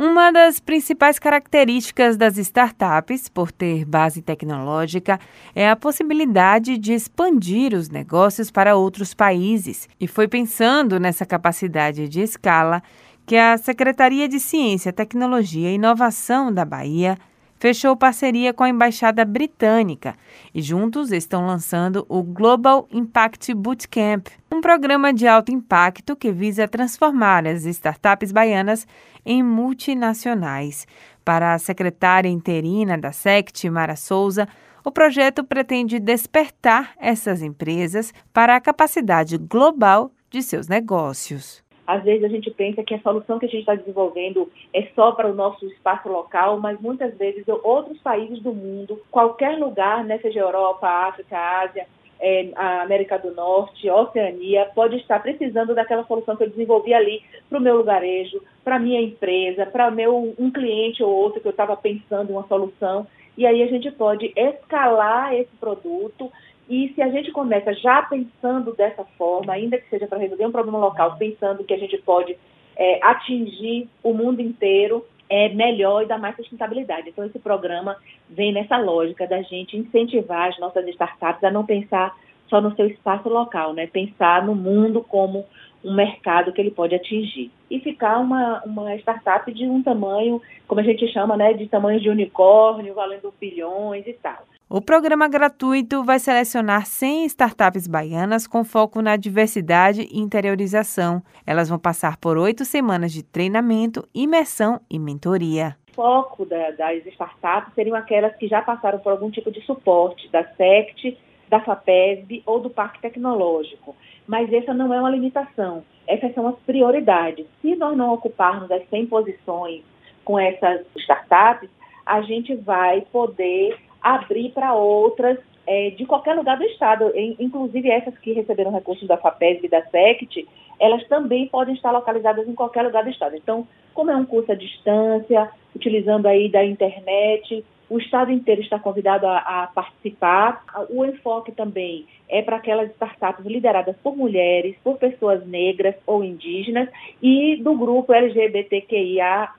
Uma das principais características das startups, por ter base tecnológica, é a possibilidade de expandir os negócios para outros países. E foi pensando nessa capacidade de escala que a Secretaria de Ciência, Tecnologia e Inovação da Bahia fechou parceria com a Embaixada Britânica e juntos estão lançando o Global Impact Bootcamp, um programa de alto impacto que visa transformar as startups baianas em multinacionais. Para a secretária interina da SECT, Mara Souza, o projeto pretende despertar essas empresas para a capacidade global de seus negócios. Às vezes a gente pensa que a solução que a gente está desenvolvendo é só para o nosso espaço local, mas muitas vezes outros países do mundo, qualquer lugar, né, seja Europa, África, Ásia, é, a América do Norte, Oceania, pode estar precisando daquela solução que eu desenvolvi ali para o meu lugarejo, para a minha empresa, para meu um cliente ou outro que eu estava pensando uma solução. E aí a gente pode escalar esse produto e se a gente começa já pensando dessa forma, ainda que seja para resolver um problema local, pensando que a gente pode é, atingir o mundo inteiro, é melhor e dá mais sustentabilidade. Então, esse programa vem nessa lógica da gente incentivar as nossas startups a não pensar só no seu espaço local, né? Pensar no mundo como um mercado que ele pode atingir. E ficar uma, uma startup de um tamanho, como a gente chama, né, de tamanho de unicórnio, valendo bilhões e tal. O programa gratuito vai selecionar 100 startups baianas com foco na diversidade e interiorização. Elas vão passar por oito semanas de treinamento, imersão e mentoria. O foco da, das startups seriam aquelas que já passaram por algum tipo de suporte da SECT, da FAPESB ou do Parque Tecnológico. Mas essa não é uma limitação, essas são as prioridades. Se nós não ocuparmos as 100 posições com essas startups, a gente vai poder abrir para outras é, de qualquer lugar do Estado, inclusive essas que receberam recursos da FAPESB e da SECT, elas também podem estar localizadas em qualquer lugar do Estado. Então, como é um curso à distância, utilizando aí da internet, o Estado inteiro está convidado a, a participar. O enfoque também é para aquelas startups lideradas por mulheres, por pessoas negras ou indígenas e do grupo LGBTQIA+,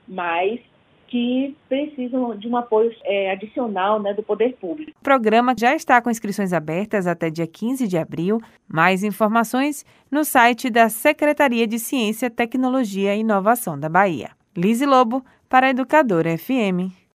que precisam de um apoio é, adicional né, do poder público. O programa já está com inscrições abertas até dia 15 de abril. Mais informações no site da Secretaria de Ciência, Tecnologia e Inovação da Bahia. Lise Lobo, para a Educadora FM.